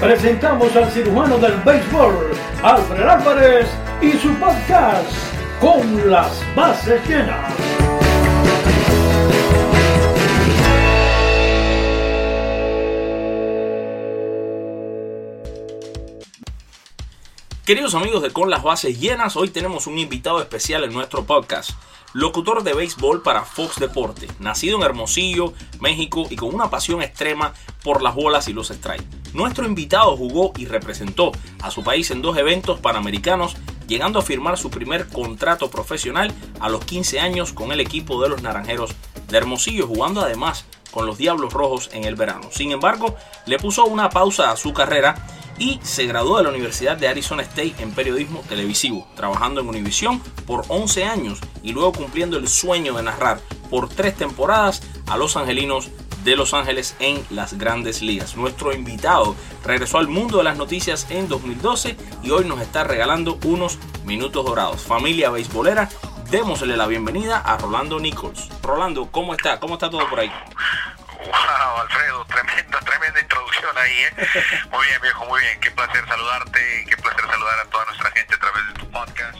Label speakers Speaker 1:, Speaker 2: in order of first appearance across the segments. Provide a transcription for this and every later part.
Speaker 1: presentamos al cirujano del béisbol, Alfred Álvarez, y su podcast con las bases llenas.
Speaker 2: Queridos amigos de Con las Bases Llenas, hoy tenemos un invitado especial en nuestro podcast. Locutor de béisbol para Fox Deporte, nacido en Hermosillo, México y con una pasión extrema por las bolas y los strikes. Nuestro invitado jugó y representó a su país en dos eventos panamericanos, llegando a firmar su primer contrato profesional a los 15 años con el equipo de los Naranjeros de Hermosillo, jugando además con los Diablos Rojos en el verano. Sin embargo, le puso una pausa a su carrera y se graduó de la Universidad de Arizona State en periodismo televisivo, trabajando en Univision por 11 años y luego cumpliendo el sueño de narrar por tres temporadas a los angelinos de Los Ángeles en las grandes ligas. Nuestro invitado regresó al mundo de las noticias en 2012 y hoy nos está regalando unos minutos dorados. Familia beisbolera, démosle la bienvenida a Rolando Nichols. Rolando, ¿cómo está? ¿Cómo está todo por ahí?
Speaker 3: Wow, Alfredo, tremenda, tremenda introducción ahí, ¿eh? Muy bien, viejo, muy bien. Qué placer saludarte, qué placer saludar a toda nuestra gente a través de tu podcast.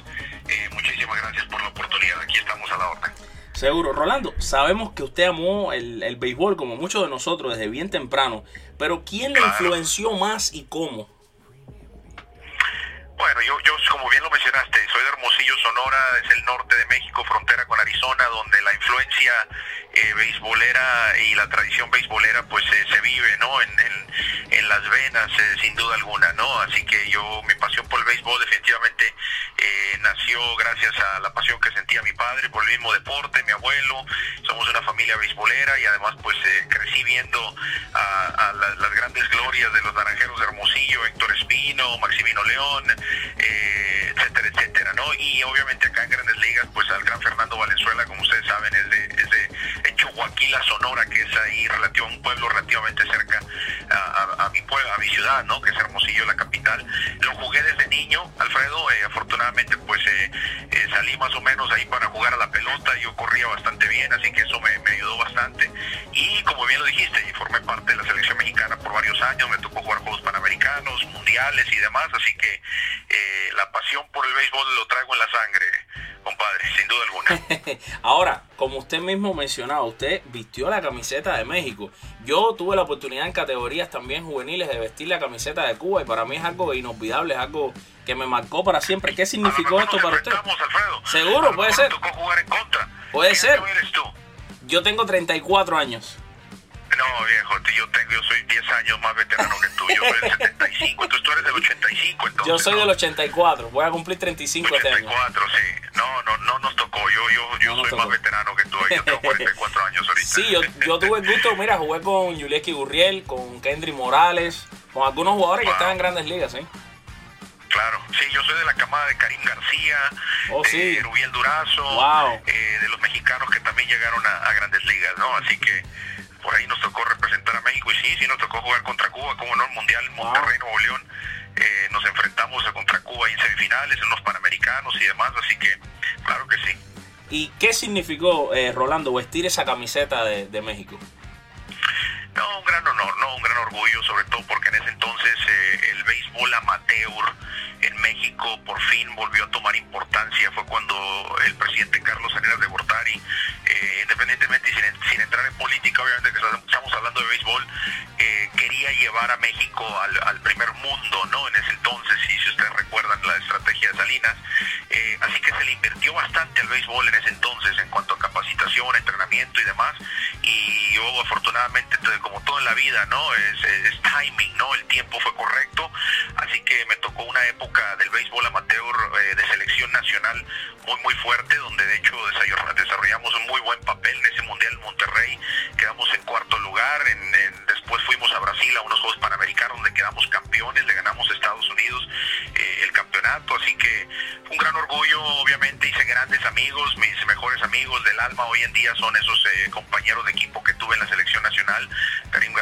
Speaker 3: Eh, muchísimas gracias por la oportunidad. Aquí estamos a la orden.
Speaker 2: Seguro. Rolando, sabemos que usted amó el, el béisbol como muchos de nosotros desde bien temprano, pero ¿quién le influenció más y cómo?
Speaker 3: Bueno, yo, yo, como bien lo mencionaste, soy de Hermosillo, Sonora, es el norte de México, frontera con Arizona, donde la influencia eh, beisbolera y la tradición beisbolera pues eh, se vive, ¿no? En, en- en las venas, eh, sin duda alguna, ¿no? Así que yo, mi pasión por el béisbol definitivamente eh, nació gracias a la pasión que sentía mi padre por el mismo deporte, mi abuelo, somos una familia beisbolera y además pues eh, crecí viendo a, a la- las grandes glorias de los naranjeros de Hermosillo, Héctor Espino, Maximino León, eh, etcétera, etcétera, ¿no? Y obviamente acá en Grandes Ligas, pues al gran Fernando Valenzuela, como ustedes saben, es de, es de, Chihuahua, Sonora, que es ahí relativo, un pueblo relativamente cerca a, a- a mi pueblo, a mi ciudad, ¿no? Que es Hermosillo, la capital. Lo jugué desde niño, Alfredo, eh, afortunadamente pues eh, eh, salí más o menos ahí para jugar a la pelota, yo corría bastante bien, así que eso me, me ayudó bastante. Y como bien lo dijiste, formé parte de la selección mexicana por varios años, me tocó jugar Juegos Panamericanos, Mundiales y demás, así que eh, la pasión por el béisbol lo traigo en la sangre, compadre, sin duda alguna.
Speaker 2: Ahora, como usted mismo mencionaba, usted vistió la camiseta de México. Yo tuve la oportunidad en categorías también juveniles de vestir la camiseta de Cuba y para mí es algo inolvidable, es algo que me marcó para siempre. ¿Qué significó esto para usted?
Speaker 3: Alfredo.
Speaker 2: Seguro, puede ser. Puede
Speaker 3: ¿Qué
Speaker 2: ser. Yo tengo 34 años.
Speaker 3: No, viejo, yo tengo, yo soy 10 años más veterano que tú. Yo soy del 75, entonces tú eres del 85, entonces.
Speaker 2: Yo soy
Speaker 3: ¿no?
Speaker 2: del 84, voy a cumplir 35 este año.
Speaker 3: 84, sí. No, no, no nos tocó. Yo, yo, yo
Speaker 2: No
Speaker 3: soy más veterano que tú. Yo tengo 44 años ahorita.
Speaker 2: Sí, yo, yo tuve el gusto, mira, jugué con Yulieski Gurriel, con Kendry Morales, con algunos jugadores que están en grandes ligas, ¿eh?
Speaker 3: Claro, sí, yo soy de la camada de Karim García,
Speaker 2: Oh,
Speaker 3: de
Speaker 2: sí.
Speaker 3: Rubiel Durazo,
Speaker 2: Wow.
Speaker 3: eh, de los mexicanos que también llegaron a, a grandes ligas, ¿no? Así que por ahí nos tocó representar a México y sí, sí nos tocó jugar contra Cuba, como no, el Mundial
Speaker 2: Wow.
Speaker 3: Monterrey, Nuevo León. eh, nos enfrentamos a contra Cuba en semifinales, en los Panamericanos y demás, así que claro que sí.
Speaker 2: ¿Y qué significó, eh, Rolando, vestir esa camiseta de, de México?
Speaker 3: No, un gran honor, no, un gran orgullo, sobre todo porque en ese entonces eh, el béisbol amateur en México por fin volvió a tomar importancia. Fue cuando el presidente Carlos Salinas de Gortari, eh, independientemente y sin, entrar en política, obviamente que estamos hablando de béisbol, eh, quería llevar a México al, al primer mundo, ¿no? En ese entonces, y si ustedes recuerdan la estrategia de Salinas, eh, así que se le invirtió bastante al béisbol en ese entonces en cuanto a capacitación, entrenamiento y demás yo afortunadamente, como todo en la vida, ¿no? Es, es, timing, ¿no? El tiempo fue correcto, así que me tocó una época del béisbol amateur eh, de selección nacional muy, muy fuerte, donde de hecho desarrollamos un muy buen papel en ese Mundial Monterrey, quedamos en cuarto lugar, en, en, después fuimos a Brasil a unos Juegos Panamericanos donde quedamos campeones, le ganamos a Estados Unidos eh, el campeonato, así que un gran orgullo, obviamente hice grandes amigos, mis mejores amigos del alma hoy en día son esos eh, compañeros de equipo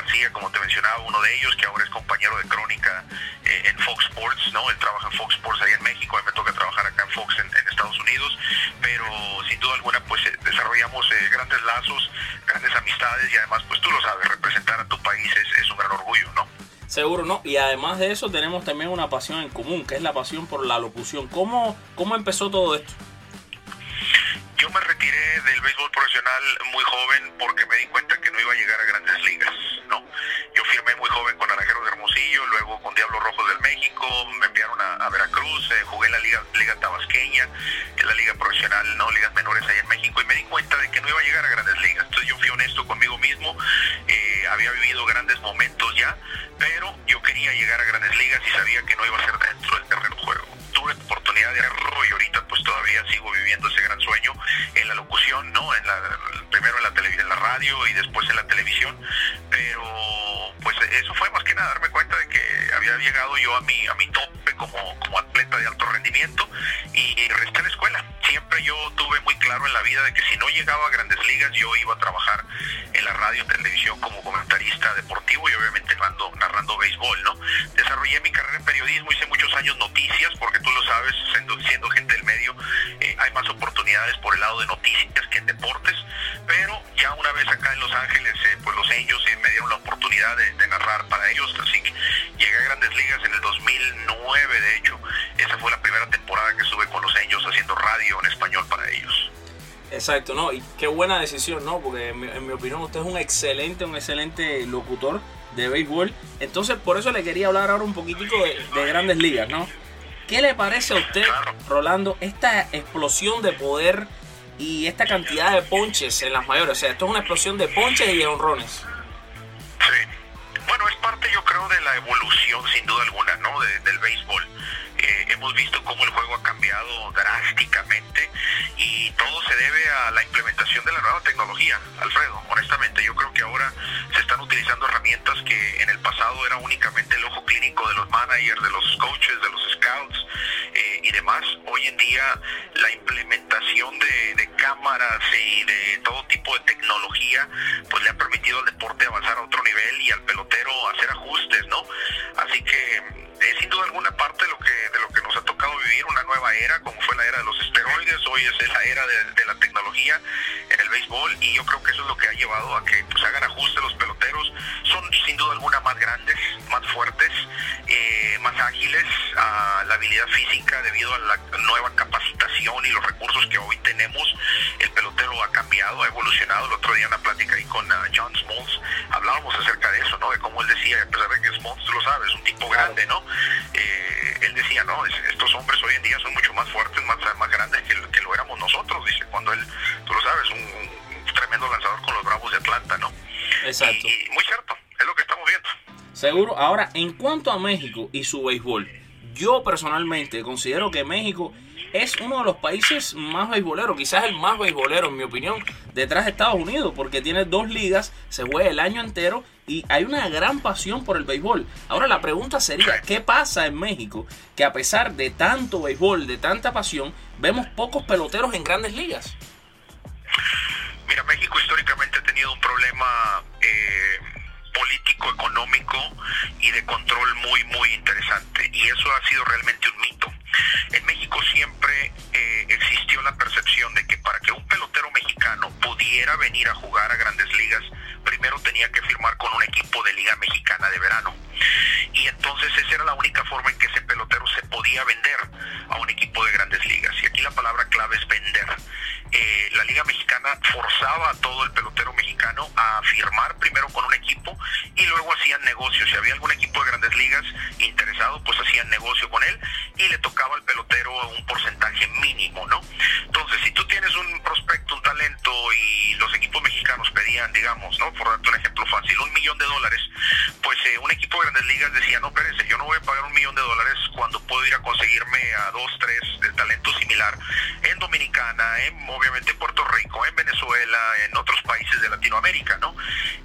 Speaker 3: García, como te mencionaba, uno de ellos, que ahora es compañero de crónica eh, en Fox Sports, ¿no? Él trabaja en Fox Sports ahí en México, a mí me toca trabajar acá en Fox en, Estados Unidos, pero sin duda alguna pues desarrollamos grandes lazos, grandes amistades y además pues tú lo sabes, representar a tu país es, es un gran orgullo, ¿no?
Speaker 2: Seguro, ¿no? Y además de eso tenemos también una pasión en común, que es la pasión por la locución. ¿Cómo, cómo empezó todo esto?
Speaker 3: Béisbol profesional muy joven porque me di cuenta que no iba a llegar a grandes ligas, ¿no? Yo firmé muy joven con Naranjeros de Hermosillo, luego con Diablos Rojos del México, me enviaron a, Veracruz, eh, jugué en la liga, liga Tabasqueña, en la liga profesional, ¿no? Ligas menores ahí en México y me di cuenta de que no iba a llegar a grandes que si no llegaba a grandes ligas yo iba a
Speaker 2: Exacto, ¿no? Y qué buena decisión, ¿no? Porque en mi, opinión usted es un excelente, un excelente locutor de béisbol. Entonces, por eso le quería hablar ahora un poquitico de, grandes ligas, ¿no? ¿Qué le parece a usted, Rolando, esta explosión de poder y esta cantidad de ponches en las mayores? O sea, esto es una explosión de ponches y de honrones.
Speaker 3: Sí. Bueno, es parte, yo creo, de la evolución, sin duda alguna, ¿no? del béisbol. Hemos visto cómo el juego ha cambiado drásticamente y todo se debe a la implementación de la nueva tecnología, Alfredo. Honestamente, yo creo que ahora se están utilizando herramientas que en el pasado era únicamente el ojo clínico de los managers, de los coaches, de los scouts eh, y demás. Hoy en día la implementación de, de cámaras y de todo tipo de tecnología pues le ha permitido al deporte avanzar a otro nivel y al pelotero hacer ajustes, ¿no? Así que es sin duda alguna parte de lo que de lo que nos ha tocado vivir una nueva era como fue la era de los esteroides hoy es la era de, la tecnología en el béisbol y yo creo que eso es lo que ha llevado a que pues hagan ajustes los peloteros. Son sin duda alguna más grandes más fuertes eh, ágiles a la habilidad física debido a la nueva capacitación y los recursos que hoy tenemos. El pelotero ha cambiado ha evolucionado. El otro día en una plática ahí con uh, John Smalls hablábamos acerca de eso no de cómo él decía a pesar de que Smalls tú lo sabes un tipo grande no eh, él decía, no, estos hombres hoy en día son mucho más fuertes, más, más grandes que, que lo éramos nosotros, dice, cuando él, tú lo sabes, un, tremendo lanzador con los Bravos de Atlanta, ¿no?
Speaker 2: Exacto.
Speaker 3: Y, muy
Speaker 2: Seguro. Ahora, en cuanto a México y su béisbol, yo personalmente considero que México es uno de los países más beisboleros, quizás el más beisbolero en mi opinión, detrás de Estados Unidos, porque tiene dos ligas, se juega el año entero y hay una gran pasión por el béisbol. Ahora la pregunta sería, ¿qué pasa en México que a pesar de tanto béisbol, de tanta pasión, vemos pocos peloteros en grandes ligas?
Speaker 3: Mira, México históricamente ha tenido un problema eh, político, económico y de control muy, muy interesante. Y eso ha sido realmente un mito. En México siempre eh, existió la percepción de que para que un pelotero mexicano pudiera venir a jugar a grandes ligas, primero tenía que firmar con un equipo de Liga Mexicana de Verano. Y entonces esa era la única forma en que ese pelotero se podía vender a un equipo de grandes ligas. Y aquí la palabra clave es vender. Eh, la Liga Mexicana forzaba a todo el pelotero mexicano a firmar primero con un equipo y luego hacían negocios. Si había algún equipo de grandes ligas interesado, pues hacían negocio con él y le tocaba al pelotero un porcentaje mínimo, ¿no? Entonces, si tú tienes un prospecto, un talento y los equipos mexicanos pedían, digamos, ¿no? Por darte un ejemplo fácil, un millón de dólares, pues eh, un equipo de grandes ligas decía, no, espérense, yo no voy a pagar un millón de dólares cuando puedo ir a conseguirme a dos, tres de talento similar en Dominicana, en obviamente en Puerto Rico, en Venezuela, en otros países de Latinoamérica, ¿no?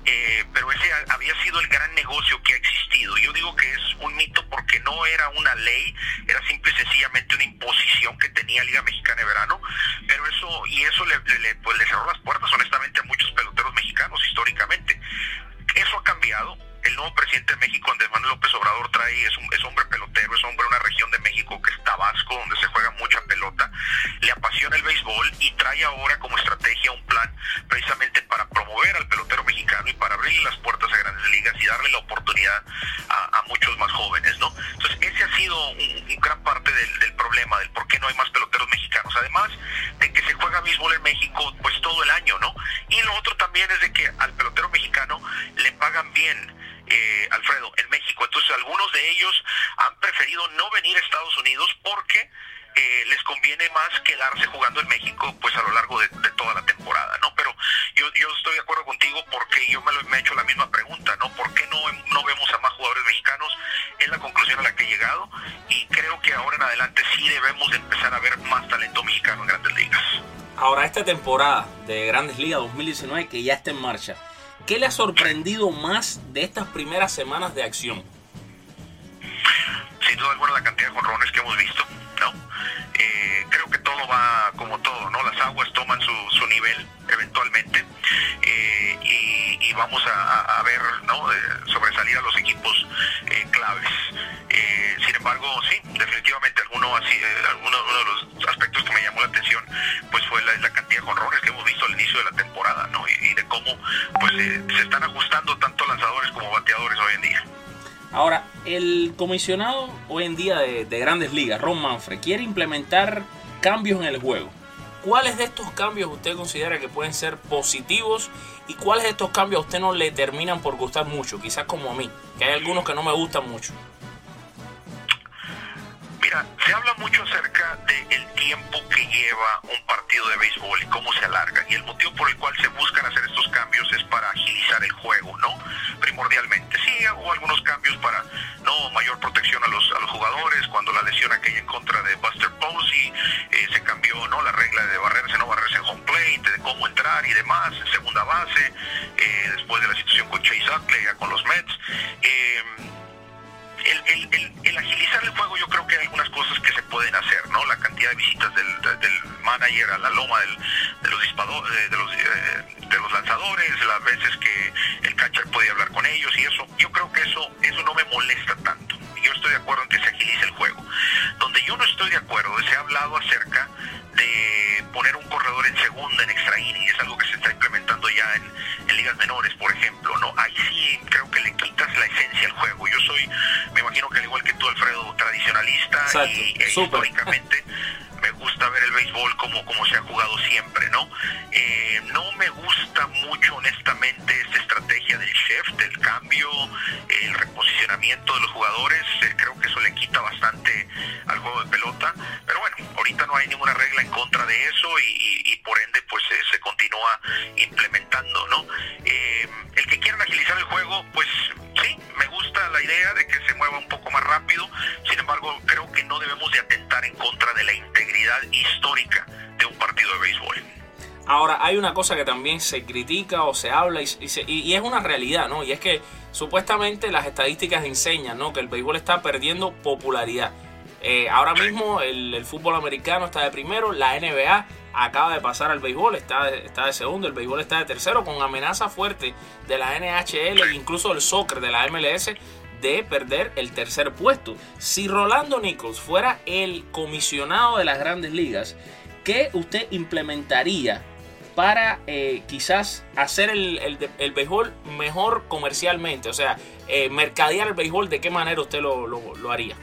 Speaker 3: Eh, pero ese había sido el gran negocio que ha existido. Yo digo que es un mito porque no era una ley, era simple y sencillamente una imposición que tenía Liga Mexicana de Verano, pero eso, y eso le, le, pues, le cerró las puertas honestamente a muchos peloteros mexicanos históricamente. Eso ha cambiado, el nuevo presidente de México, Andrés Manuel López Obrador, trae, es, un, es hombre pelotero, es hombre de una región de Temporada de Grandes Ligas
Speaker 2: 2019 que ya está en marcha, ¿Qué le ha sorprendido más de estas primeras semanas de acción?
Speaker 3: Sin duda alguna la cantidad de jonrones que hemos visto, ¿no? Eh, creo que todo va como todo, ¿no? Las aguas toman su, nivel eventualmente eh, y, vamos a, ver, ¿no? De sobresalir a los equipos eh, claves. Embargo, sí, definitivamente alguno así, alguno, uno de los aspectos que me llamó la atención, pues fue la, la cantidad de jonrones que hemos visto al inicio de la temporada, ¿no? Y, y de cómo, pues, eh, se están ajustando tanto lanzadores como bateadores hoy en día.
Speaker 2: Ahora, el comisionado hoy en día de, de, Grandes Ligas, Ron Manfred, quiere implementar cambios en el juego. ¿Cuáles de estos cambios usted considera que pueden ser positivos y cuáles de estos cambios a usted no le terminan por gustar mucho? Quizás como a mí, que hay algunos que no me gustan mucho.
Speaker 3: Mira, se habla mucho acerca del de tiempo que lleva un partido de béisbol y cómo se alarga. Y el motivo por el cual se buscan hacer estos cambios es para agilizar el juego, ¿no? Primordialmente. Sí, hubo algunos cambios para no mayor protección a los, a los jugadores. Cuando la lesión aquella en contra de Buster Posey, eh, se cambió, ¿no? La regla de barrerse, no barrerse en home plate, de cómo entrar y demás, en segunda base, eh, después de la situación con Chase Utley, con los Mets. Eh, el, agilizar el juego yo creo que hay algunas cosas que se pueden hacer, ¿no? La cantidad de visitas del, manager a la loma del, de, los de, de, los, de los lanzadores, las veces que el catcher puede hablar con ellos y eso, yo creo que eso, eso no me molesta tanto. Yo estoy de acuerdo en que se agilice el juego. Donde yo no estoy de acuerdo, se ha hablado acerca de poner un corredor en segunda, en extra inning, es algo que se está implementando ya en, en ligas menores, por ejemplo, ¿no? Ahí sí creo que le quitas la esencia al juego. Tradicionalista
Speaker 2: Exacto.
Speaker 3: y e, históricamente me gusta ver el béisbol como, como se ha jugado siempre, ¿no? Eh, no me gusta mucho, honestamente, esta estrategia del chef, del cambio, el reposicionamiento de los jugadores. Eh, creo que eso le quita bastante al juego de pelota. Pero bueno, ahorita no hay ninguna regla en contra de eso y, y, y por ende, pues eh, se continúa implementando, ¿no? Eh, el que quieran agilizar el juego, pues sí, me gusta la idea de que se mueva un poco más rápido. Sin embargo, creo que no debemos de atentar en contra de la integridad histórica de un partido de béisbol.
Speaker 2: Ahora, hay una cosa que también se critica o se habla y, y, se, y, y, es una realidad, ¿no? Y es que supuestamente las estadísticas enseñan, ¿no? Que el béisbol está perdiendo popularidad. Eh, ahora mismo el, el, fútbol americano está de primero, la NBA acaba de pasar al béisbol, está de, está de segundo, el béisbol está de tercero, con amenaza fuerte de la NHL e incluso el soccer de la MLS de perder el tercer puesto. Si Rolando Nichols fuera el comisionado de las grandes ligas, ¿qué usted implementaría para eh, quizás hacer el, el, el, béisbol mejor comercialmente? O sea, eh, mercadear el béisbol, ¿de qué manera usted lo, lo, lo haría?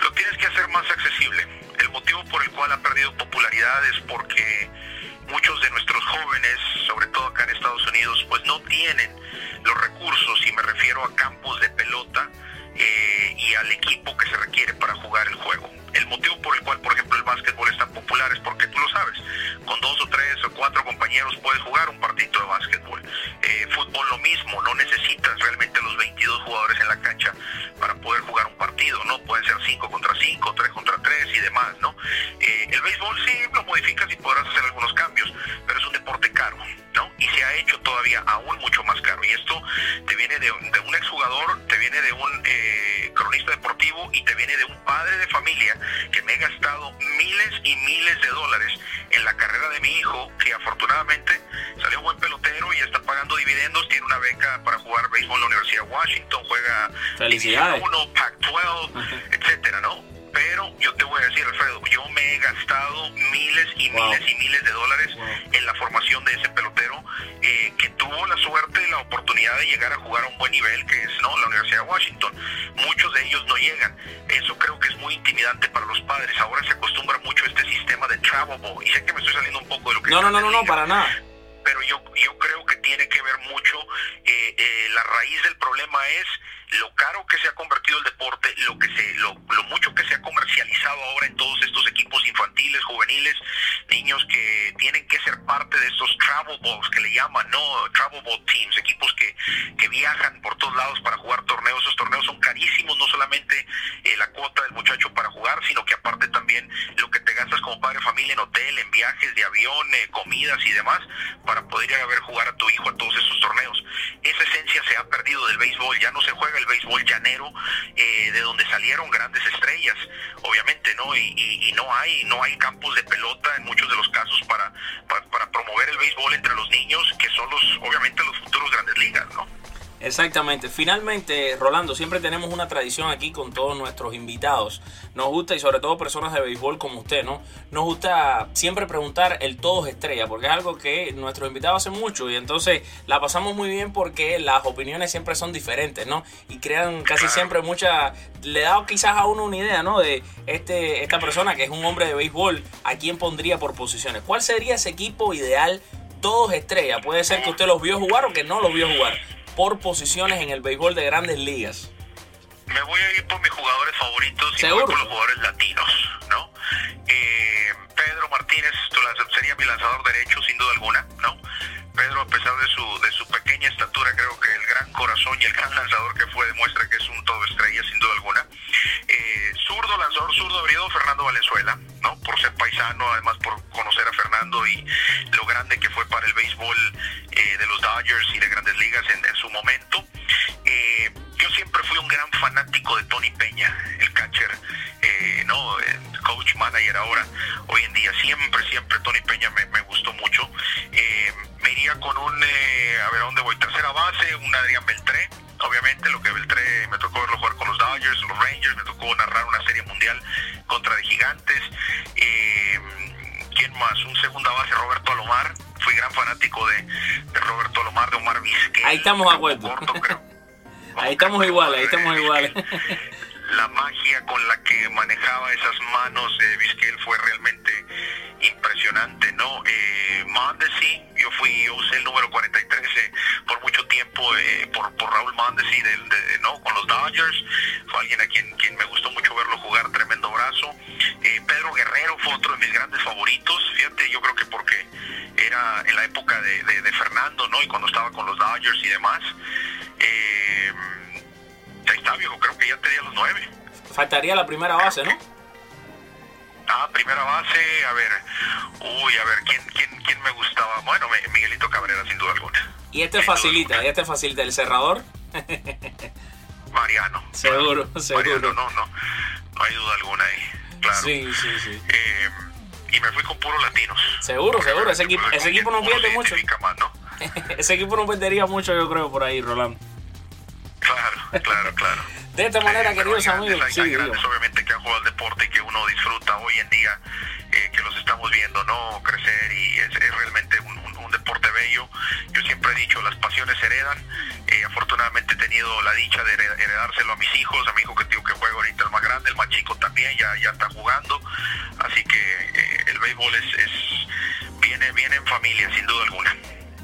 Speaker 3: Lo tienes que hacer más accesible. El motivo por el cual ha perdido popularidad es porque muchos de nuestros jóvenes, sobre todo acá en Estados Unidos, pues no tienen los recursos, y me refiero a campos de pelota eh, y al equipo que se requiere para jugar el juego. El motivo por el cual, por ejemplo, el básquetbol es tan popular es porque tú lo sabes, con dos o tres o cuatro compañeros puedes jugar un partido de básquetbol. Eh, fútbol lo mismo, no necesitas realmente los 22 jugadores en la cancha para poder jugar un partido, ¿no? Pueden ser 5 contra 5, 3 contra 3 y demás, ¿no? Eh, el béisbol sí lo modificas y todavía aún mucho más caro. Y esto te viene de, de un exjugador, te viene de un eh, cronista deportivo y te viene de un padre de familia que me he gastado miles y miles de dólares en la carrera de mi hijo, que afortunadamente salió buen pelotero y está pagando dividendos, tiene una beca para jugar béisbol en la Universidad de Washington, juega
Speaker 2: Felicidades.
Speaker 3: 1, Pac-12, etcétera, ¿no? Pero yo te voy a decir, Alfredo, yo me he gastado miles y
Speaker 2: Wow.
Speaker 3: miles y miles de dólares
Speaker 2: Wow.
Speaker 3: en la formación de ese pelotero eh, que tuvo la suerte y la oportunidad de llegar a jugar a un buen nivel, que es no la Universidad de Washington. Muchos de ellos no llegan. Eso creo que es muy intimidante para los padres. Ahora se acostumbra mucho a este sistema de travel ball. Y sé que me estoy saliendo un poco de lo que
Speaker 2: No, no, no, no, no, para nada.
Speaker 3: Pero yo, yo creo que tiene que ver mucho, eh, eh, la raíz del problema es lo caro que se ha convertido el deporte, lo que se, lo, lo mucho que se ha comercializado ahora en todos estos equipos infantiles, juveniles, niños que tienen que ser parte de estos travel balls que le llaman, ¿no? Travel ball teams, equipos que, que viajan por todos lados para jugar torneos. Esos torneos son carísimos, en viajes de avión, eh, comidas y demás, para poder ir a ver jugar a tu hijo a todos esos torneos. Esa esencia se ha perdido del béisbol, ya no se juega el béisbol llanero, eh, de donde salieron grandes estrellas, obviamente, ¿no? Y, y- y no hay, no hay campos de pelota en muchos de los casos para, para, para promover el béisbol entre los niños, que son los, obviamente, los
Speaker 2: Exactamente. Finalmente, Rolando, siempre tenemos una tradición aquí con todos nuestros invitados. Nos gusta, y sobre todo personas de béisbol como usted, ¿no? Nos gusta siempre preguntar el todos estrella, porque es algo que nuestros invitados hacen mucho y entonces la pasamos muy bien porque las opiniones siempre son diferentes, ¿no? Y crean casi siempre mucha... Le da quizás a uno una idea, ¿no? De este, esta persona que es un hombre de béisbol, ¿a quién pondría por posiciones? ¿Cuál sería ese equipo ideal? Todos estrella. Puede ser que usted los vio jugar o que no los vio jugar por posiciones en el béisbol de grandes ligas.
Speaker 3: Me voy a ir por mis jugadores favoritos y
Speaker 2: Seguro.
Speaker 3: voy por los jugadores latinos, ¿no? Eh, Pedro Martínez sería mi lanzador derecho, sin duda alguna, ¿no? Pedro, a pesar de su, de su pequeña estatura, creo que el gran corazón y el gran lanzador que fue demuestra que es un todo estrella, sin duda alguna. Eh, zurdo, lanzador zurdo abrido, Fernando Valenzuela, ¿no? Por ser paisano, además por conocer a Fernando y lo grande que fue para el béisbol Dodgers y de grandes ligas en, en su momento.
Speaker 2: Estamos de acuerdo. Ahí estamos iguales, ahí estamos iguales.
Speaker 3: La magia con la que manejaba esas manos de Vizquel fue realmente impresionante, ¿no? Eh, Mondesi, yo fui, yo usé el número 43 eh, por mucho tiempo eh, por, por Raúl Mondesi, del, de- ¿no? Y cuando estaba con los Dodgers y demás. Eh, ahí está, viejo, creo que ya tenía los nueve.
Speaker 2: Faltaría la primera base, ¿no?
Speaker 3: Ah, primera base, a ver, uy, a ver, ¿quién, quién, quién me gustaba? Bueno, mi- Miguelito Cabrera, sin duda alguna.
Speaker 2: Y este
Speaker 3: Sin
Speaker 2: facilita, y este facilita. El cerrador,
Speaker 3: Mariano.
Speaker 2: Seguro,
Speaker 3: Mariano,
Speaker 2: seguro.
Speaker 3: no, no, no hay duda alguna ahí, claro.
Speaker 2: sí, sí, sí.
Speaker 3: Eh, y me fui con puros latinos.
Speaker 2: Seguro, seguro. Ese equipo, ese equipo no pierde mucho.
Speaker 3: identifica más, ¿no?
Speaker 2: Ese equipo no perdería mucho, yo creo, por ahí, Rolando.
Speaker 3: Claro, claro, claro.
Speaker 2: De esta manera,
Speaker 3: Eh,
Speaker 2: queridos
Speaker 3: hay
Speaker 2: amigos, sí,
Speaker 3: hay grandes, obviamente, que han jugado al deporte y que uno disfruta hoy en día, eh, que los estamos viendo, ¿no? Crecer y es, es realmente un, un- un deporte bello. Yo siempre he dicho, las pasiones se heredan. Eh, afortunadamente he tenido la dicha de hered- heredárselo a mis hijos, a mi hijo que digo que juega ahorita el más grande, el más chico también, ya, ya está jugando. Así que eh, el béisbol es, es viene, viene en familia, sin duda alguna.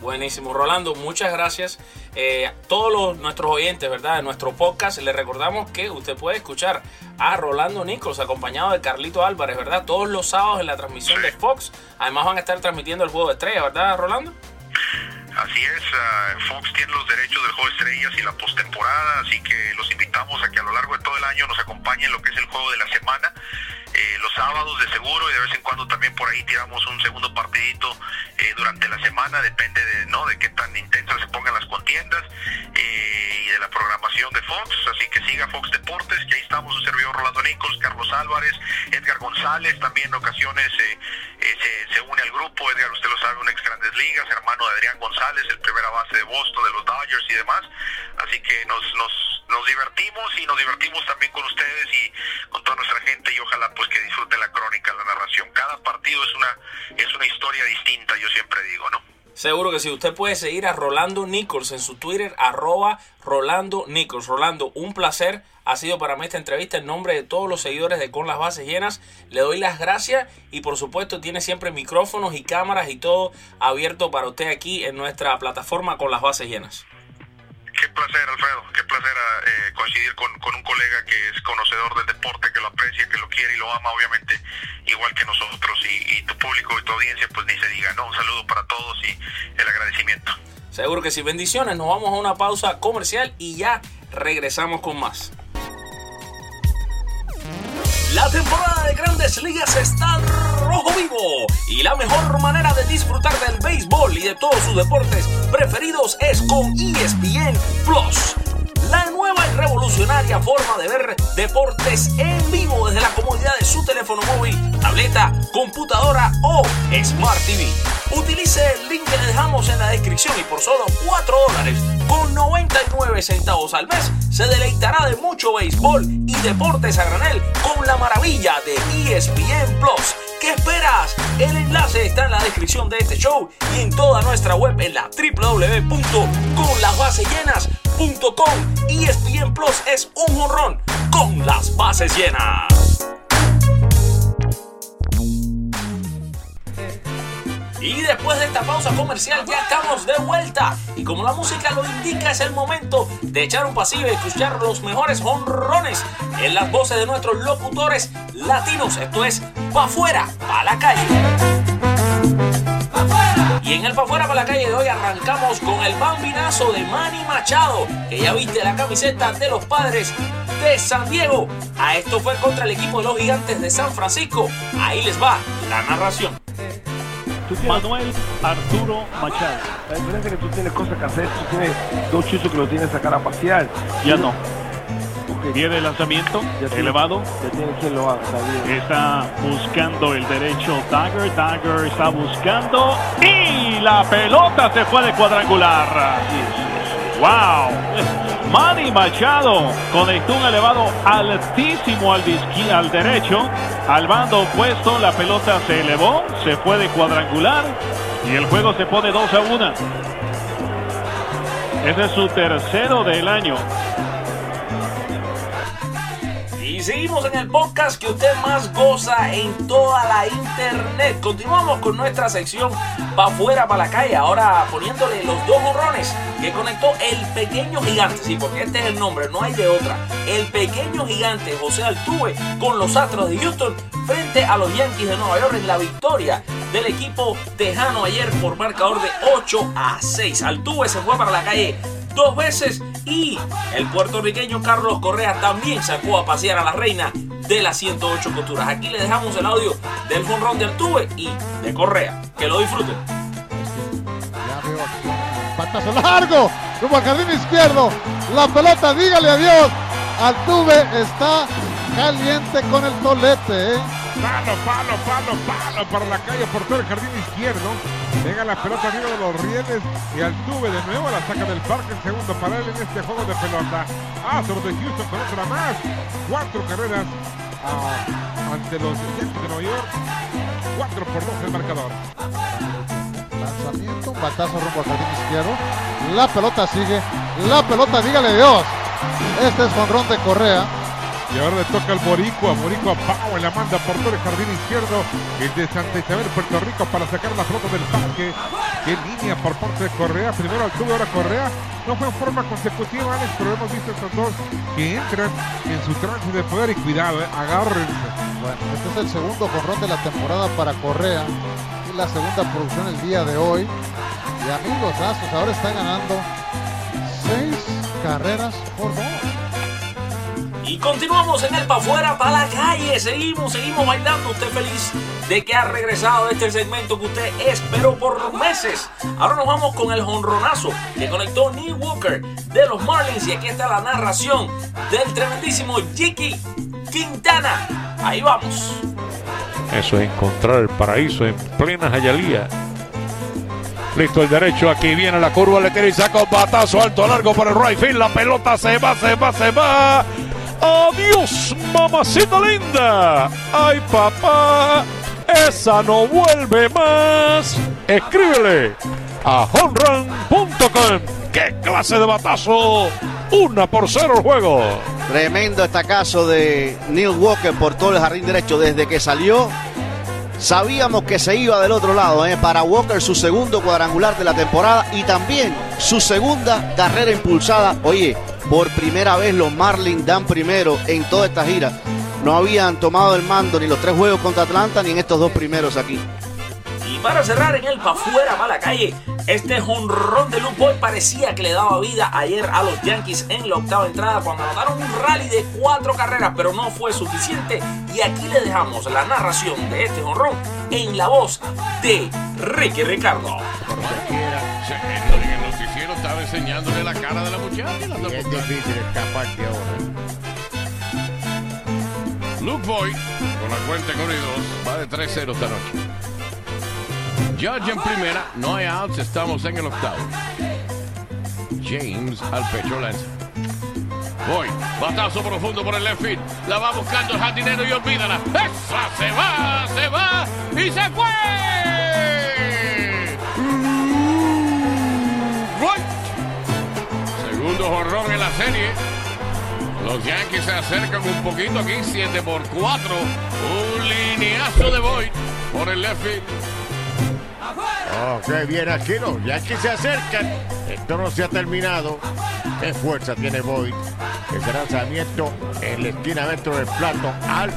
Speaker 2: Buenísimo, Rolando, muchas gracias. Eh, todos los, nuestros oyentes, ¿verdad? De nuestro podcast, les recordamos que usted puede escuchar a Rolando Nichols acompañado de Carlito Álvarez, ¿verdad? Todos los sábados en la transmisión de Fox. Además van a estar transmitiendo el juego de estrella, ¿verdad, Rolando?
Speaker 3: Así es, ah, Fox tiene los derechos del juego de estrellas y la postemporada, así que los invitamos a que a lo largo de todo el año nos acompañen en lo que es el juego de la semana, eh, los sábados de seguro y de vez en cuando también por ahí tiramos un segundo partidito eh, durante la semana, depende de no de qué tan intensas se pongan las contiendas eh, y de la programación de Fox, así que siga Fox Deportes, que ahí estamos su servidor Nichols, Carlos Álvarez, Edgar González, también en ocasiones se, une al grupo. Edgar, usted lo sabe, un ex grandes ligas, hermano de Adrián González, el primera base de Boston, de los Dodgers y demás. Así que nos, nos, nos divertimos y nos divertimos también con ustedes y con toda nuestra gente y ojalá pues que disfruten la crónica, la narración. Cada partido es una, es una historia distinta, yo siempre digo, ¿no?
Speaker 2: Seguro que sí. Usted puede seguir a Rolando Nichols en su Twitter, arroba Rolando Nichols. Rolando, un placer. Ha sido para mí esta entrevista en nombre de todos los seguidores de Con las Bases Llenas. Le doy las gracias y por supuesto tiene siempre micrófonos y cámaras y todo abierto para usted aquí en nuestra plataforma Con las Bases Llenas.
Speaker 3: Placer, Alfredo. Qué placer eh, coincidir con, un colega que es conocedor del deporte, que lo aprecia, que lo quiere y lo ama, obviamente, igual que nosotros. Y, tu público y tu audiencia, pues ni se diga, ¿no? Un saludo para todos y el agradecimiento.
Speaker 2: Seguro que sí. Bendiciones. Nos vamos a una pausa comercial y ya regresamos con más. La temporada de grandes ligas está rojo vivo y la mejor manera de disfrutar del béisbol y de todos sus deportes preferidos es con ESPN Plus. La nueva revolucionaria forma de ver deportes en vivo desde la comodidad de su teléfono móvil, tableta, computadora o Smart TV. Utilice el link que le dejamos en la descripción y por solo 4 dólares con 99 centavos al mes se deleitará de mucho béisbol y deportes a granel con la maravilla de ESPN Plus. ¿Qué esperas? El enlace está en la descripción de este show y en toda nuestra web en la www.conlasbasesllenas.com. ESPN Plus es un jorrón con las bases llenas. Y después de esta pausa comercial ya estamos de vuelta. Y como la música lo indica, es el momento de echar un pasillo y escuchar los mejores honrones en las voces de nuestros locutores latinos. Esto es Pa' afuera, pa' la calle. Y en el Pa' afuera, pa' la calle de hoy arrancamos con el bambinazo de Manny Machado, que ya viste la camiseta de los padres de San Diego. A esto fue contra el equipo de los gigantes de San Francisco. Ahí les va la narración.
Speaker 4: Manuel Arturo Machado.
Speaker 5: La diferencia es que tú tienes cosas que hacer, tú tienes dos chuzos que lo tienes a sacar a pasear.
Speaker 4: Ya no. Viene el lanzamiento elevado. Está, buscando el derecho Dagger. Dagger está buscando. Y la pelota se fue de cuadrangular. ¡Wow! Manny Machado conectó un elevado altísimo al, al derecho. Al bando opuesto, la pelota se elevó, se fue de cuadrangular y el juego se pone 2 a 1. Ese es su tercero del año.
Speaker 2: Seguimos en el podcast que usted más goza en toda la internet. Continuamos con nuestra sección Va afuera, para la calle. Ahora poniéndole los dos morrones que conectó el pequeño gigante. Sí, porque este es el nombre, no hay de otra. El pequeño gigante José Altuve con los Astros de Houston frente a los Yankees de Nueva York en la victoria del equipo tejano ayer por marcador de 8 a 6. Altuve se fue para la calle dos veces y el puertorriqueño Carlos Correa también sacó a pasear a la reina de las 108 costuras. Aquí le dejamos el audio del jonrón de Altuve y de Correa. Que lo disfruten.
Speaker 6: Patazo largo. Al jardín izquierdo. La pelota, dígale adiós. Altuve está caliente con el tolete. ¿eh?
Speaker 7: Palo, palo, palo, palo para la calle por todo el jardín izquierdo. Llega la pelota arriba de los rieles y Altuve de nuevo la saca del parque. Segundo para él en este juego de pelota. Astros de Houston con otra más. Cuatro carreras ah, ante los Yankees de Nueva York. Cuatro por dos el marcador.
Speaker 6: Lanzamiento, batazo rumbo al jardín izquierdo. La pelota sigue. La pelota, dígale Dios. Este es Juan de Correa.
Speaker 7: Y ahora le toca al Boricua. Boricua Pau la manda por todo el jardín izquierdo. El de Santa Isabel, Puerto Rico, para sacar la flota del parque. Qué línea por parte de Correa. Primero al tubo, ahora Correa. No fue en forma consecutiva, Alex, pero hemos visto estos dos que entran en su trance de poder. Y cuidado, eh, agárrense.
Speaker 6: Bueno, este es el segundo corrón de la temporada para Correa. Y la segunda producción el día de hoy. Y amigos, Astros ahora están ganando seis carreras por dos.
Speaker 2: Continuamos en el pa' afuera, para la calle. Seguimos, seguimos bailando. Usted feliz de que ha regresado este segmento que usted esperó por meses. Ahora nos vamos con el honronazo que conectó Neil Walker de los Marlins. Y aquí está la narración del tremendísimo Jiki Quintana. Ahí vamos.
Speaker 8: Eso es encontrar el paraíso en plena Jayalía. Listo el derecho, aquí viene la curva, le tira y saca un batazo alto, largo para el right field. La pelota se va, se va, se va. Adiós, mamacita linda. Ay, papá, esa no vuelve más. Escríbele a honran.com. ¡Qué clase de batazo! Una por cero el juego.
Speaker 9: Tremendo estacazo de Neil Walker por todo el jardín derecho desde que salió. Sabíamos que se iba del otro lado. ¿eh? Para Walker su segundo cuadrangular de la temporada y también su segunda carrera impulsada. Oye, por primera vez los Marlins dan primero en toda esta gira. No habían tomado el mando ni los tres juegos contra Atlanta ni en estos dos primeros aquí.
Speaker 2: Y para cerrar en el pa' fuera, para la calle, este jonrón de Luke Boy parecía que le daba vida ayer a los Yankees en la octava entrada cuando anotaron un rally de cuatro carreras, pero no fue suficiente. Y aquí le dejamos la narración de este jonrón en la voz de Ricky Ricardo.
Speaker 10: El noticiero estaba enseñándole la cara de la muchacha.
Speaker 11: es difícil escapar de ahora.
Speaker 10: Luke Boy, con la cuenta corridos, va de 3-0 esta noche. Judge en primera, no hay outs, estamos en el octavo. James al pecho lanza. Boy, batazo profundo por el left field. La va buscando el jardinero y olvídala. Esa se va, se va y se fue. Boy. Segundo jorrón en la serie. Los Yankees se acercan un poquito aquí, 7 por 4. Un lineazo de Boyd por el left field.
Speaker 11: Qué bien aquí los Yankees se acercan. Esto no se ha terminado. Qué fuerza tiene Boyd. Ese lanzamiento en la esquina dentro del plato. Al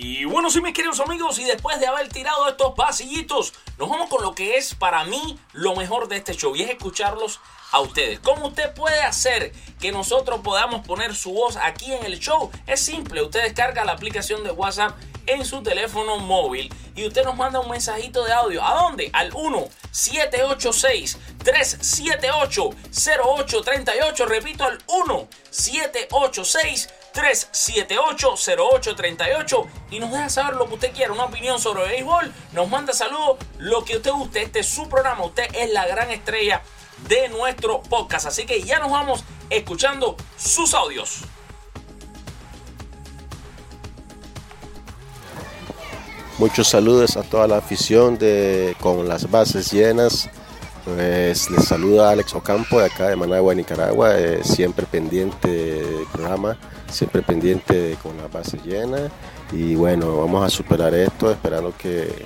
Speaker 2: Y bueno, sí, mis queridos amigos, y después de haber tirado estos pasillitos, nos vamos con lo que es para mí lo mejor de este show y es escucharlos a ustedes. ¿Cómo usted puede hacer que nosotros podamos poner su voz aquí en el show? Es simple, usted descarga la aplicación de WhatsApp en su teléfono móvil y usted nos manda un mensajito de audio. ¿A dónde? Al 1-786-378-0838. Repito, al 1-786 378-0838 y nos deja saber lo que usted quiera, una opinión sobre béisbol, nos manda saludos, lo que usted guste, este es su programa, usted es la gran estrella de nuestro podcast, así que ya nos vamos escuchando sus audios.
Speaker 12: Muchos saludos a toda la afición de Con las Bases Llenas. Pues les saluda Alex Ocampo de acá de Managua, Nicaragua, eh, siempre pendiente del programa, siempre pendiente con las bases llenas. Y bueno, vamos a superar esto, esperando que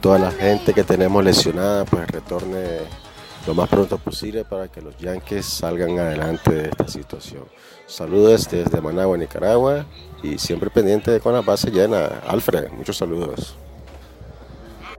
Speaker 12: toda la gente que tenemos lesionada pues retorne lo más pronto posible para que los Yankees salgan adelante de esta situación. Saludos desde Managua, Nicaragua y siempre pendiente de con las bases llenas. Alfred, muchos saludos.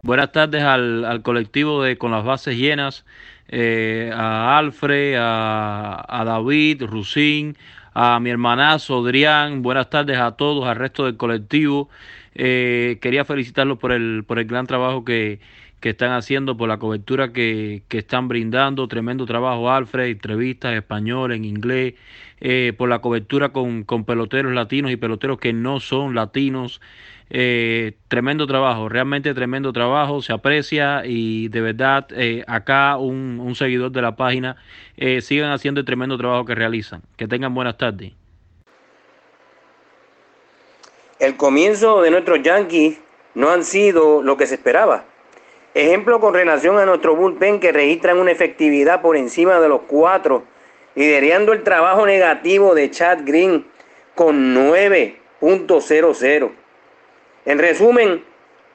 Speaker 13: Buenas tardes al, al, colectivo de Con las Bases Llenas, eh, a Alfred, a, a, David, Rusín, a mi hermanazo Adrián. Buenas tardes a todos, al resto del colectivo. Eh, quería felicitarlos por el, por el gran trabajo que, que están haciendo, por la cobertura que, que, están brindando. Tremendo trabajo, Alfred, entrevistas en español, en inglés, eh, por la cobertura con, con peloteros latinos y peloteros que no son latinos. Eh, tremendo trabajo, realmente tremendo trabajo, se aprecia y de verdad eh, acá un, un, seguidor de la página sigan haciendo el tremendo trabajo que realizan. Que tengan buenas tardes.
Speaker 14: El comienzo de nuestros Yankees no han sido lo que se esperaba. Ejemplo con relación a nuestro bullpen que registran una efectividad por encima de los cuatro, liderando el trabajo negativo de Chad Green con 9.00. En resumen,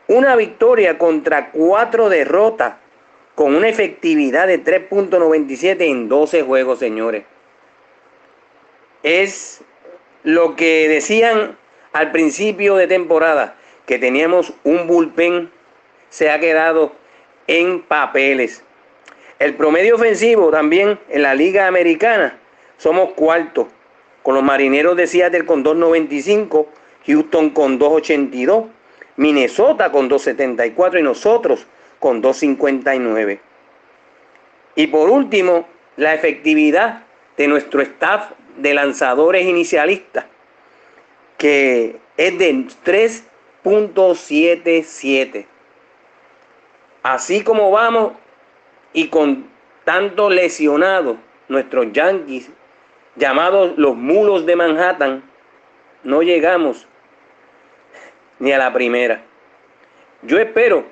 Speaker 14: una victoria contra cuatro derrotas con una efectividad de 3.97 en 12 juegos, señores. Es lo que decían al principio de temporada, que teníamos un bullpen, se ha quedado en papeles. El promedio ofensivo también en la liga americana somos cuartos, con los marineros de Seattle con 2.95 Houston con 2.82, Minnesota con 2.74 y nosotros con 2.59. Y por último, la efectividad de nuestro staff de lanzadores inicialistas, que es de 3.77. Así como vamos y con tanto lesionado nuestros Yankees, llamados los mulos de Manhattan, no llegamos ni a la primera. Yo espero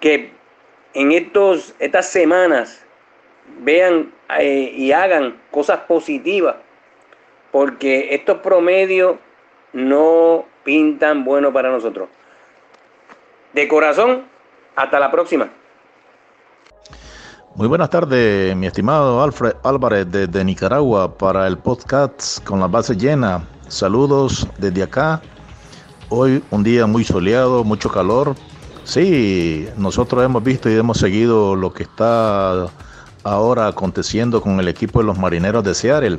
Speaker 14: que en estos, estas semanas vean eh, y hagan cosas positivas, porque estos promedios no pintan bueno para nosotros. De corazón, hasta la próxima.
Speaker 15: Muy buenas tardes, mi estimado Alfred Álvarez desde Nicaragua para el podcast con la base llena. Saludos desde acá. Hoy un día muy soleado, mucho calor. Sí, nosotros hemos visto y hemos seguido lo que está ahora aconteciendo con el equipo de los marineros de Seattle.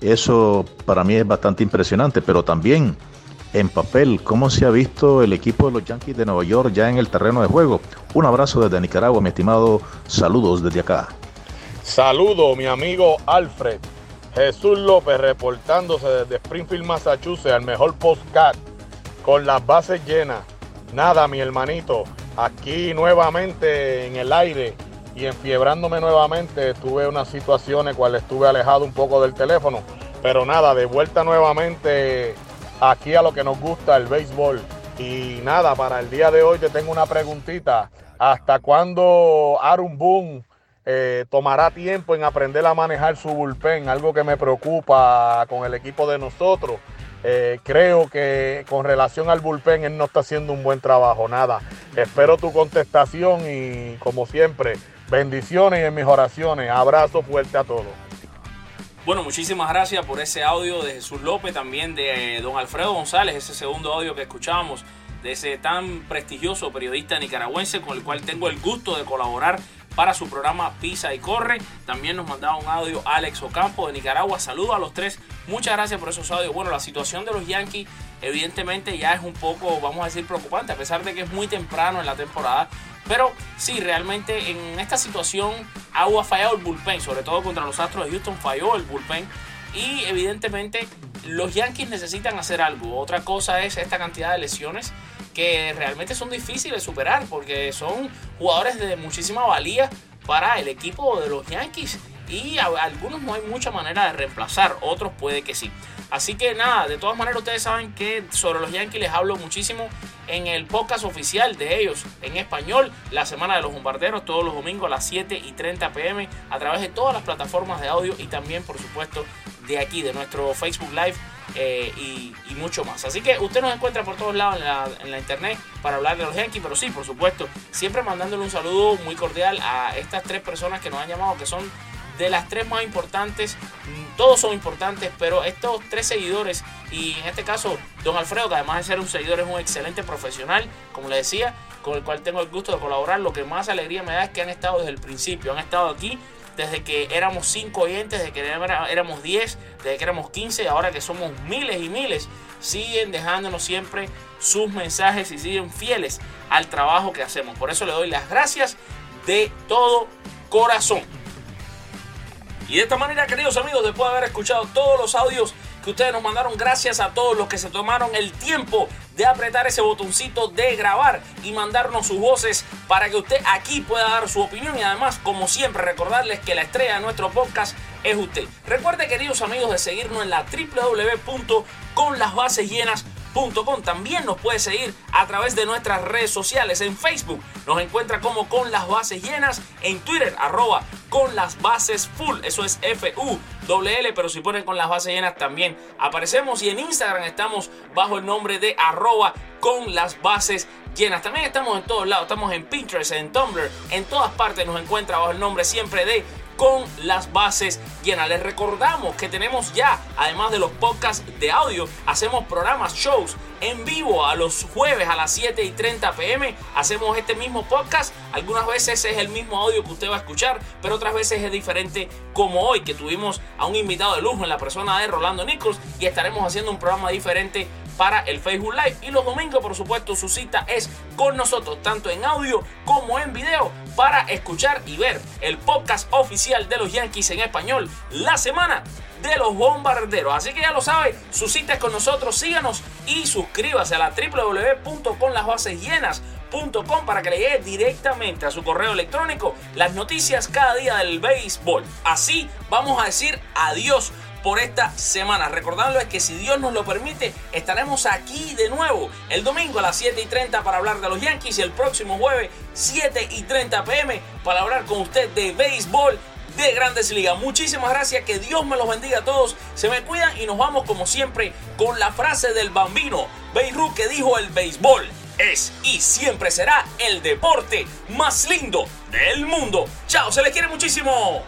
Speaker 15: Eso para mí es bastante impresionante, pero también en papel, cómo se ha visto el equipo de los Yankees de Nueva York ya en el terreno de juego. Un abrazo desde Nicaragua, mi estimado. Saludos desde acá.
Speaker 16: Saludo, mi amigo Alfred. Jesús López reportándose desde Springfield, Massachusetts, al mejor postcat con las bases llenas. Nada, mi hermanito, aquí nuevamente en el aire y enfiebrándome nuevamente. Tuve unas situaciones cuales estuve alejado un poco del teléfono, pero nada, de vuelta nuevamente aquí a lo que nos gusta, el béisbol. Y nada, para el día de hoy te tengo una preguntita. ¿Hasta cuándo Aaron Boone eh, tomará tiempo en aprender a manejar su bullpen? Algo que me preocupa con el equipo de nosotros. Eh, creo que con relación al bullpen él no está haciendo un buen trabajo. Nada, espero tu contestación y como siempre, bendiciones y en mis oraciones. Abrazo fuerte a todos.
Speaker 2: Bueno, muchísimas gracias por ese audio de Jesús López, también de eh, don Alfredo González, ese segundo audio que escuchamos de ese tan prestigioso periodista nicaragüense con el cual tengo el gusto de colaborar para su programa Pisa y Corre. También nos mandaba un audio Alex Ocampo de Nicaragua. Saludos a los tres. Muchas gracias por esos audios. Bueno, la situación de los Yankees evidentemente ya es un poco, vamos a decir, preocupante, a pesar de que es muy temprano en la temporada. Pero sí, realmente en esta situación Agua ha fallado el bullpen, sobre todo contra los Astros de Houston falló el bullpen. Y evidentemente los Yankees necesitan hacer algo. Otra cosa es esta cantidad de lesiones que realmente son difíciles de superar porque son jugadores de muchísima valía para el equipo de los Yankees. Y algunos no hay mucha manera de reemplazar, otros puede que sí. Así que nada, de todas maneras ustedes saben que sobre los Yankees les hablo muchísimo en el podcast oficial de ellos en español, la semana de los bombarderos, todos los domingos a las 7 y 30 pm a través de todas las plataformas de audio y también por supuesto de aquí, de nuestro Facebook Live eh, y, mucho más. Así que usted nos encuentra por todos lados en la, en la, internet para hablar de los Yankees, pero sí, por supuesto, siempre mandándole un saludo muy cordial a estas tres personas que nos han llamado, que son de las tres más importantes. Todos son importantes, pero estos tres seguidores, y en este caso, don Alfredo, que además de ser un seguidor es un excelente profesional, como le decía, con el cual tengo el gusto de colaborar. Lo que más alegría me da es que han estado desde el principio, han estado aquí desde que éramos 5 oyentes, desde que éramos 10, desde que éramos 15, ahora que somos miles y miles, siguen dejándonos siempre sus mensajes y siguen fieles al trabajo que hacemos. Por eso le doy las gracias de todo corazón. Y de esta manera, queridos amigos, después de haber escuchado todos los audios que ustedes nos mandaron, gracias a todos los que se tomaron el tiempo de apretar ese botoncito de grabar y mandarnos sus voces para que usted aquí pueda dar su opinión y además, como siempre, recordarles que la estrella de nuestro podcast es usted. Recuerde, queridos amigos, de seguirnos en la www.conlasbasesllenas.com también nos puede seguir a través de nuestras redes sociales. En Facebook nos encuentra como con las bases llenas. En Twitter, arroba con las bases full. Eso es F-U. Pero si ponen con las bases llenas también aparecemos. Y en Instagram estamos bajo el nombre de arroba con las bases llenas. También estamos en todos lados. Estamos en Pinterest, en Tumblr. En todas partes nos encuentra bajo el nombre siempre de con las bases llenas. Les recordamos que tenemos ya, además de los podcasts de audio, hacemos programas, shows en vivo a los jueves a las 7 y 30 pm. Hacemos este mismo podcast. Algunas veces es el mismo audio que usted va a escuchar, pero otras veces es diferente como hoy, que tuvimos a un invitado de lujo en la persona de Rolando Nichols y estaremos haciendo un programa diferente para el Facebook Live. Y los domingos, por supuesto, su cita es con nosotros, tanto en audio como en video, para escuchar y ver el podcast oficial de los Yankees en español, La Semana de los bombarderos. Así que ya lo sabe, su cita es con nosotros, síganos y suscríbase a la www.conlasbasesllenas.com para que le llegue directamente a su correo electrónico las noticias cada día del béisbol. Así vamos a decir adiós por esta semana. Recordándoles que si Dios nos lo permite, estaremos aquí de nuevo el domingo a las 7 y 30 para hablar de los Yankees y el próximo jueves 7 y 30 pm para hablar con usted de béisbol de Grandes Ligas. Muchísimas gracias, que Dios me los bendiga a todos. Se me cuidan y nos vamos como siempre con la frase del bambino Beirut que dijo el béisbol. Es y siempre será el deporte más lindo del mundo. Chao, se les quiere muchísimo.